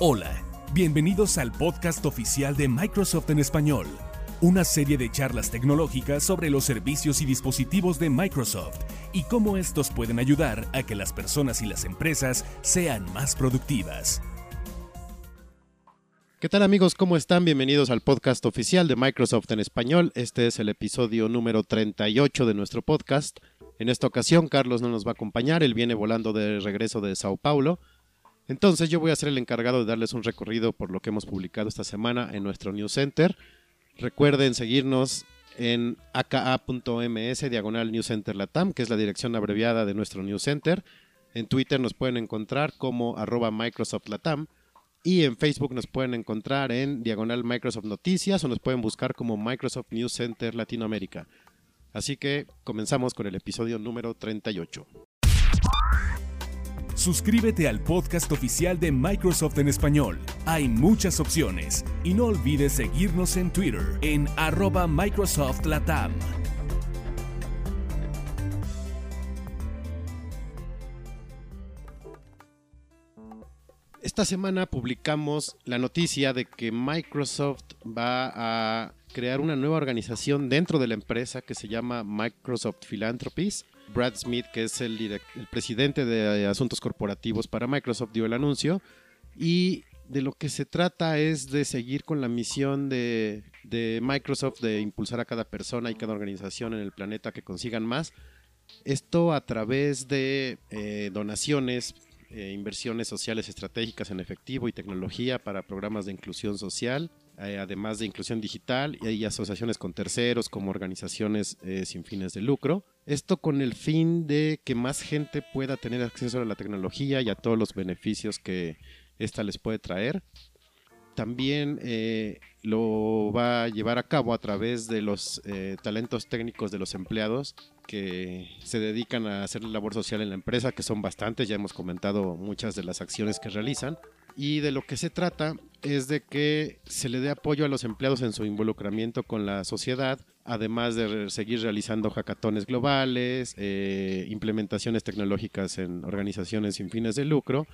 Hola, bienvenidos al podcast oficial de Microsoft en español, una serie de charlas tecnológicas sobre los servicios y dispositivos de Microsoft y cómo estos pueden ayudar a que las personas y las empresas sean más productivas. ¿Qué tal amigos? ¿Cómo están? Bienvenidos al podcast oficial de Microsoft en español. Este es el episodio número 38 de nuestro podcast. En esta ocasión Carlos no nos va a acompañar, él viene volando de regreso de Sao Paulo. Entonces yo voy a ser el encargado de darles un recorrido por lo que hemos publicado esta semana en nuestro News Center. Recuerden seguirnos en aka.ms diagonal News Center Latam, que es la dirección abreviada de nuestro News Center. En Twitter nos pueden encontrar como arroba Microsoft Latam. Y en Facebook nos pueden encontrar en diagonal Microsoft Noticias o nos pueden buscar como Microsoft News Center Latinoamérica. Así que comenzamos con el episodio número 38. Suscríbete al podcast oficial de Microsoft en español. Hay muchas opciones y no olvides seguirnos en Twitter en arroba Microsoft Latam. Esta semana publicamos la noticia de que Microsoft va a crear una nueva organización dentro de la empresa que se llama Microsoft Philanthropies Brad Smith, que es el, presidente de asuntos corporativos para Microsoft, dio el anuncio. Y de lo que se trata es de seguir con la misión de, Microsoft de impulsar a cada persona y cada organización en el planeta que consigan más. Esto a través de eh, donaciones, eh, inversiones sociales estratégicas en efectivo y tecnología para programas de inclusión social, eh, además de inclusión digital y asociaciones con terceros como organizaciones eh, sin fines de lucro. Esto con el fin de que más gente pueda tener acceso a la tecnología y a todos los beneficios que ésta les puede traer. También eh, lo va a llevar a cabo a través de los talentos técnicos de los empleados que se dedican a hacer labor social en la empresa, que son bastantes, ya hemos comentado muchas de las acciones que realizan. Y de lo que se trata es de que se le dé apoyo a los empleados en su involucramiento con la sociedad, además de seguir realizando hackatones globales, eh, implementaciones tecnológicas en organizaciones sin fines de lucro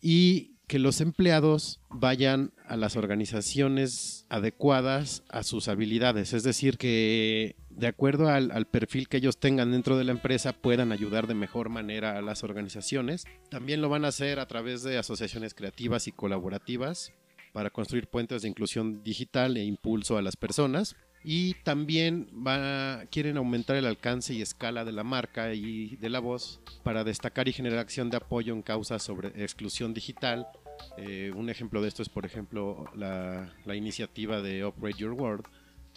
y que los empleados vayan a las organizaciones adecuadas a sus habilidades, es decir, que de acuerdo al, perfil que ellos tengan dentro de la empresa puedan ayudar de mejor manera a las organizaciones. También lo van a hacer a través de asociaciones creativas y colaborativas para construir puentes de inclusión digital e impulso a las personas y también quieren aumentar el alcance y escala de la marca y de la voz para destacar y generar acción de apoyo en causas sobre exclusión digital. Eh, un ejemplo de esto es, por ejemplo, la, la, iniciativa de Operate Your World,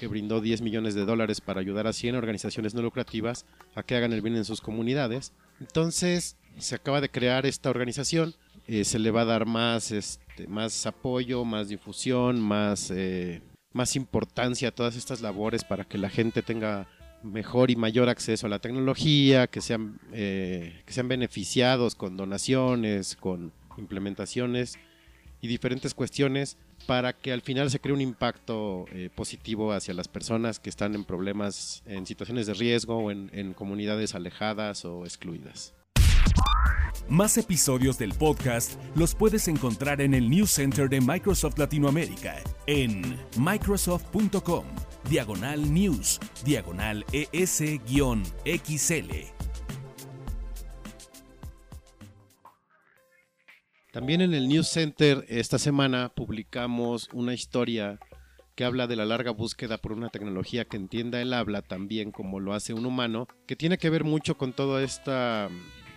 que brindó 10 millones de dólares para ayudar a 100 organizaciones no lucrativas a que hagan el bien en sus comunidades. Entonces, se acaba de crear esta organización, eh, se le va a dar más, este, más apoyo, más difusión, más... Eh, más importancia a todas estas labores para que la gente tenga mejor y mayor acceso a la tecnología, que sean, eh, que sean beneficiados con donaciones, con implementaciones y diferentes cuestiones para que al final se cree un impacto eh, positivo hacia las personas que están en problemas, en situaciones de riesgo o en comunidades alejadas o excluidas. Más episodios del podcast los puedes encontrar en el News Center de Microsoft Latinoamérica en microsoft.com, diagonal news, diagonal ES-XL. También en el News Center esta semana publicamos una historia que habla de la larga búsqueda por una tecnología que entienda el habla tan bien como lo hace un humano, que tiene que ver mucho con toda esta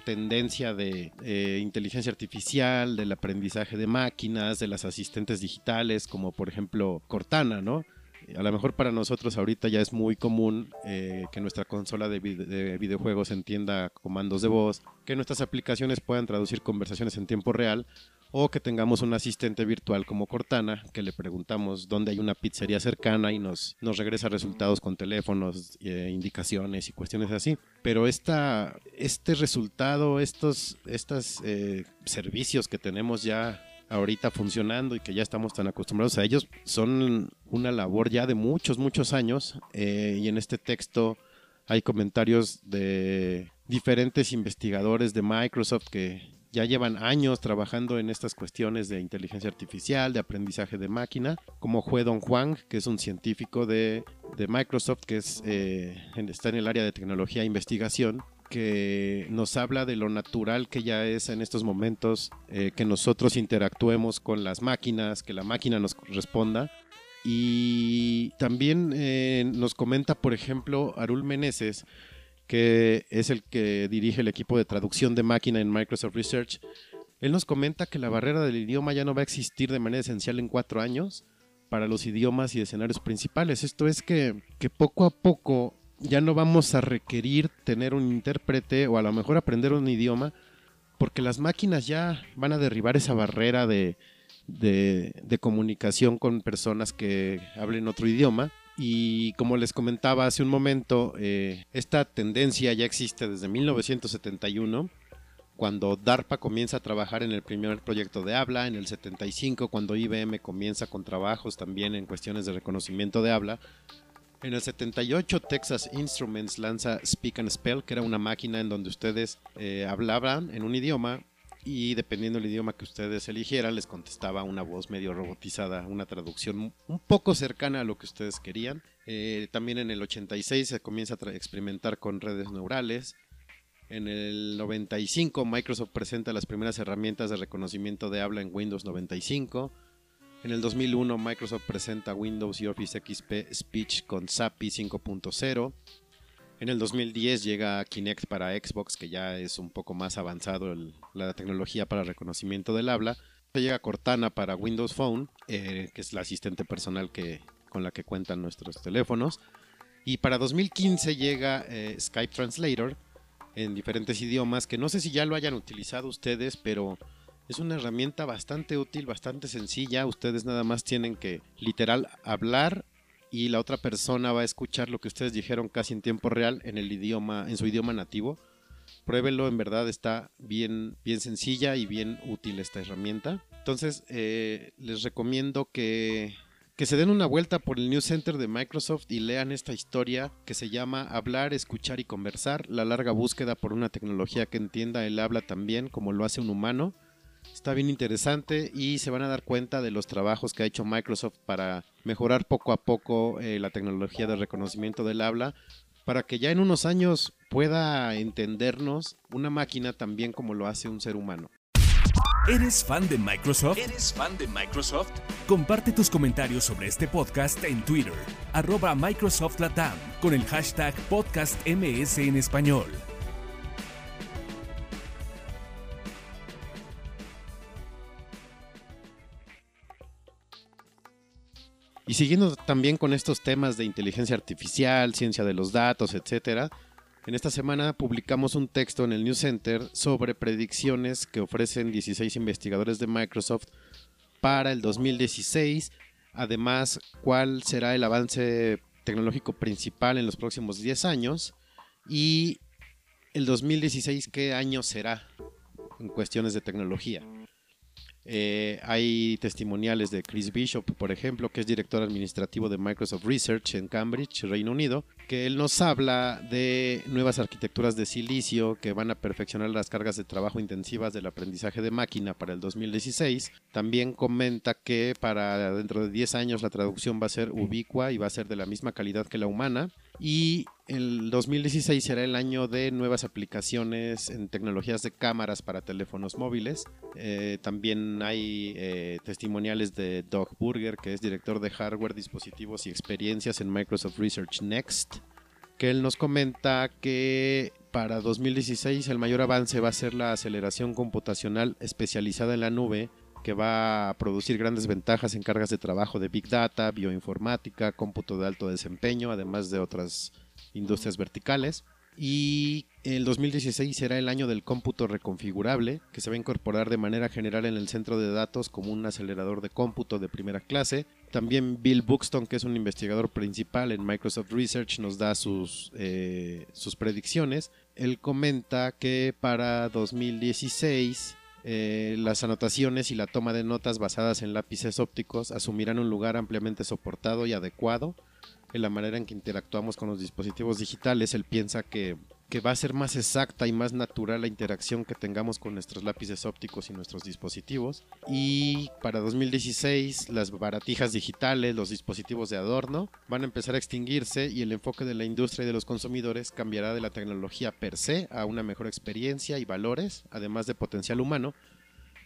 tendencia de eh, inteligencia artificial, del aprendizaje de máquinas, de las asistentes digitales, como por ejemplo Cortana, ¿no? A lo mejor para nosotros ahorita ya es muy común eh, que nuestra consola de, de, videojuegos entienda comandos de voz, que nuestras aplicaciones puedan traducir conversaciones en tiempo real o que tengamos un asistente virtual como Cortana, que le preguntamos dónde hay una pizzería cercana y nos, nos regresa resultados con teléfonos, eh, indicaciones y cuestiones así. Pero esta, este resultado, estos, estos eh, servicios que tenemos ya ahorita funcionando y que ya estamos tan acostumbrados a ellos, son una labor ya de muchos, muchos años. Eh, y en este texto hay comentarios de diferentes investigadores de Microsoft que ya llevan años trabajando en estas cuestiones de inteligencia artificial, de aprendizaje de máquina, como Hue Dong Huang, que es un científico de, Microsoft, que es, eh, está en el área de tecnología e investigación, que nos habla de lo natural que ya es en estos momentos eh, que nosotros interactuemos con las máquinas, que la máquina nos responda. Y también eh, nos comenta, por ejemplo, Arul Meneses, que es el que dirige el equipo de traducción de máquina en Microsoft Research, él nos comenta que la barrera del idioma ya no va a existir de manera esencial en cuatro años para los idiomas y escenarios principales. Esto es que, que poco a poco ya no vamos a requerir tener un intérprete o a lo mejor aprender un idioma, porque las máquinas ya van a derribar esa barrera de, de, comunicación con personas que hablen otro idioma y como les comentaba hace un momento, eh, esta tendencia ya existe desde 1971, cuando DARPA comienza a trabajar en el primer proyecto de habla, en el 75 cuando IBM comienza con trabajos también en cuestiones de reconocimiento de habla. En el 78 Texas Instruments lanza Speak and Spell, que era una máquina en donde ustedes eh, hablaban en un idioma y dependiendo del idioma que ustedes eligieran, les contestaba una voz medio robotizada, una traducción un poco cercana a lo que ustedes querían. Eh, también en el 86 se comienza a experimentar con redes neurales. En el 95 Microsoft presenta las primeras herramientas de reconocimiento de habla en Windows 95. En el 2001 Microsoft presenta Windows y Office XP Speech con SAPI 5.0. En el 2010 llega Kinect para Xbox, que ya es un poco más avanzado la tecnología para reconocimiento del habla. Llega Cortana para Windows Phone, eh, que es la asistente personal que, con la que cuentan nuestros teléfonos. Y para 2015 llega eh, Skype Translator en diferentes idiomas, que no sé si ya lo hayan utilizado ustedes, pero es una herramienta bastante útil, bastante sencilla. Ustedes nada más tienen que literal hablar y la otra persona va a escuchar lo que ustedes dijeron casi en tiempo real en el idioma, en su idioma nativo. Pruébenlo, en verdad está bien, bien sencilla y bien útil esta herramienta. Entonces, eh, les recomiendo que, que se den una vuelta por el News Center de Microsoft y lean esta historia que se llama Hablar, Escuchar y Conversar, la larga búsqueda por una tecnología que entienda el habla también como lo hace un humano Está bien interesante y se van a dar cuenta de los trabajos que ha hecho Microsoft para mejorar poco a poco eh, la tecnología de reconocimiento del habla para que ya en unos años pueda entendernos una máquina también como lo hace un ser humano. ¿Eres fan de Microsoft? ¿Eres fan de Microsoft? Comparte tus comentarios sobre este podcast en Twitter, arroba Microsoft Latam, con el hashtag podcastms en español. Y siguiendo también con estos temas de inteligencia artificial, ciencia de los datos, etcétera, en esta semana publicamos un texto en el News Center sobre predicciones que ofrecen 16 investigadores de Microsoft para el 2016. Además, cuál será el avance tecnológico principal en los próximos 10 años y el 2016 qué año será en cuestiones de tecnología. Eh, hay testimoniales de Chris Bishop, por ejemplo, que es director administrativo de Microsoft Research en Cambridge, Reino Unido, que él nos habla de nuevas arquitecturas de silicio que van a perfeccionar las cargas de trabajo intensivas del aprendizaje de máquina para el 2016. También comenta que para dentro de 10 años la traducción va a ser ubicua y va a ser de la misma calidad que la humana. Y el 2016 será el año de nuevas aplicaciones en tecnologías de cámaras para teléfonos móviles. Eh, también hay eh, testimoniales de Doug Burger, que es director de hardware, dispositivos y experiencias en Microsoft Research Next, que él nos comenta que para 2016 el mayor avance va a ser la aceleración computacional especializada en la nube que va a producir grandes ventajas en cargas de trabajo de Big Data, bioinformática, cómputo de alto desempeño, además de otras industrias verticales. Y el 2016 será el año del cómputo reconfigurable, que se va a incorporar de manera general en el centro de datos como un acelerador de cómputo de primera clase. También Bill Buxton, que es un investigador principal en Microsoft Research, nos da sus, eh, sus predicciones. Él comenta que para 2016 eh, las anotaciones y la toma de notas basadas en lápices ópticos asumirán un lugar ampliamente soportado y adecuado en la manera en que interactuamos con los dispositivos digitales. Él piensa que que va a ser más exacta y más natural la interacción que tengamos con nuestros lápices ópticos y nuestros dispositivos. Y para 2016 las baratijas digitales, los dispositivos de adorno van a empezar a extinguirse y el enfoque de la industria y de los consumidores cambiará de la tecnología per se a una mejor experiencia y valores, además de potencial humano.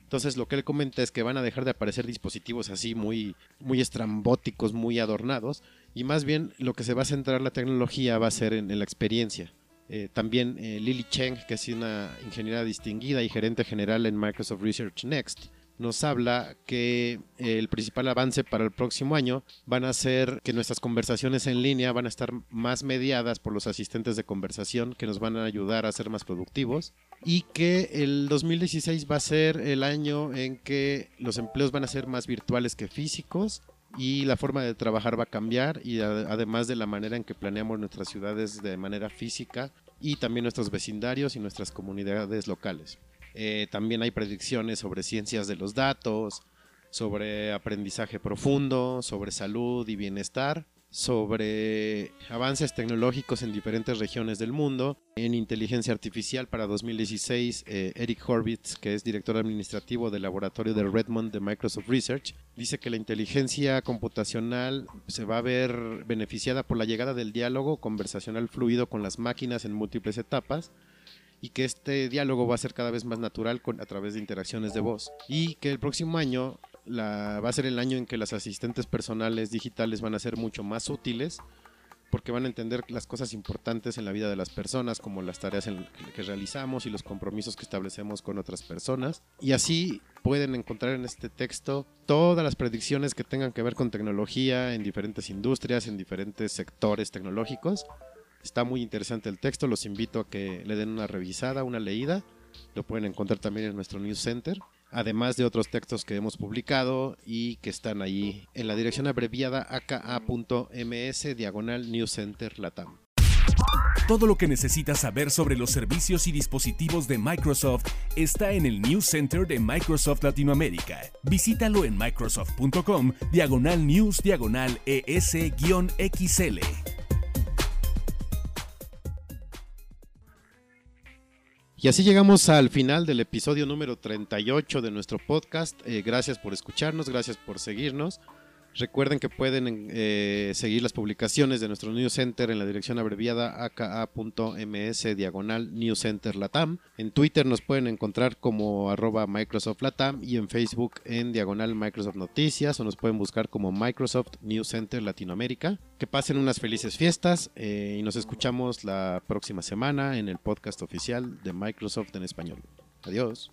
Entonces lo que él comenta es que van a dejar de aparecer dispositivos así muy, muy estrambóticos, muy adornados, y más bien lo que se va a centrar la tecnología va a ser en la experiencia. Eh, también eh, Lily Cheng, que es una ingeniera distinguida y gerente general en Microsoft Research Next, nos habla que eh, el principal avance para el próximo año van a ser que nuestras conversaciones en línea van a estar más mediadas por los asistentes de conversación que nos van a ayudar a ser más productivos y que el 2016 va a ser el año en que los empleos van a ser más virtuales que físicos y la forma de trabajar va a cambiar y además de la manera en que planeamos nuestras ciudades de manera física y también nuestros vecindarios y nuestras comunidades locales. Eh, también hay predicciones sobre ciencias de los datos, sobre aprendizaje profundo, sobre salud y bienestar sobre avances tecnológicos en diferentes regiones del mundo. En inteligencia artificial para 2016, eh, Eric Horvitz, que es director administrativo del laboratorio de Redmond de Microsoft Research, dice que la inteligencia computacional se va a ver beneficiada por la llegada del diálogo conversacional fluido con las máquinas en múltiples etapas y que este diálogo va a ser cada vez más natural a través de interacciones de voz y que el próximo año va a ser el año en que las asistentes personales digitales van a ser mucho más útiles porque van a entender las cosas importantes en la vida de las personas, como las tareas que realizamos y los compromisos que establecemos con otras personas. Y así pueden encontrar en este texto todas las predicciones que tengan que ver con tecnología en diferentes industrias, en diferentes sectores tecnológicos. Está muy interesante el texto, los invito a que le den una revisada, una leída. Lo pueden encontrar también en nuestro News Center además de otros textos que hemos publicado y que están ahí en la dirección abreviada aka.ms diagonal News Center Latam. Todo lo que necesitas saber sobre los servicios y dispositivos de Microsoft está en el News Center de Microsoft Latinoamérica. Visítalo en microsoft.com diagonal news diagonal es-xl. Y así llegamos al final del episodio número 38 de nuestro podcast. Eh, gracias por escucharnos, gracias por seguirnos. Recuerden que pueden eh, seguir las publicaciones de nuestro News Center en la dirección abreviada aka.ms diagonal News Center Latam. En Twitter nos pueden encontrar como arroba Microsoft Latam y en Facebook en diagonal Microsoft Noticias o nos pueden buscar como Microsoft News Center Latinoamérica. Que pasen unas felices fiestas eh, y nos escuchamos la próxima semana en el podcast oficial de Microsoft en español. Adiós.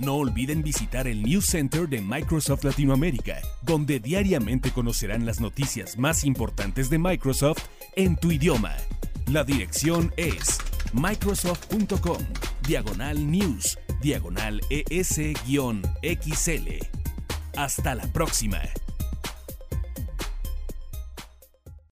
No olviden visitar el News Center de Microsoft Latinoamérica, donde diariamente conocerán las noticias más importantes de Microsoft en tu idioma. La dirección es microsoft.com, diagonal news, diagonal es-xl. Hasta la próxima.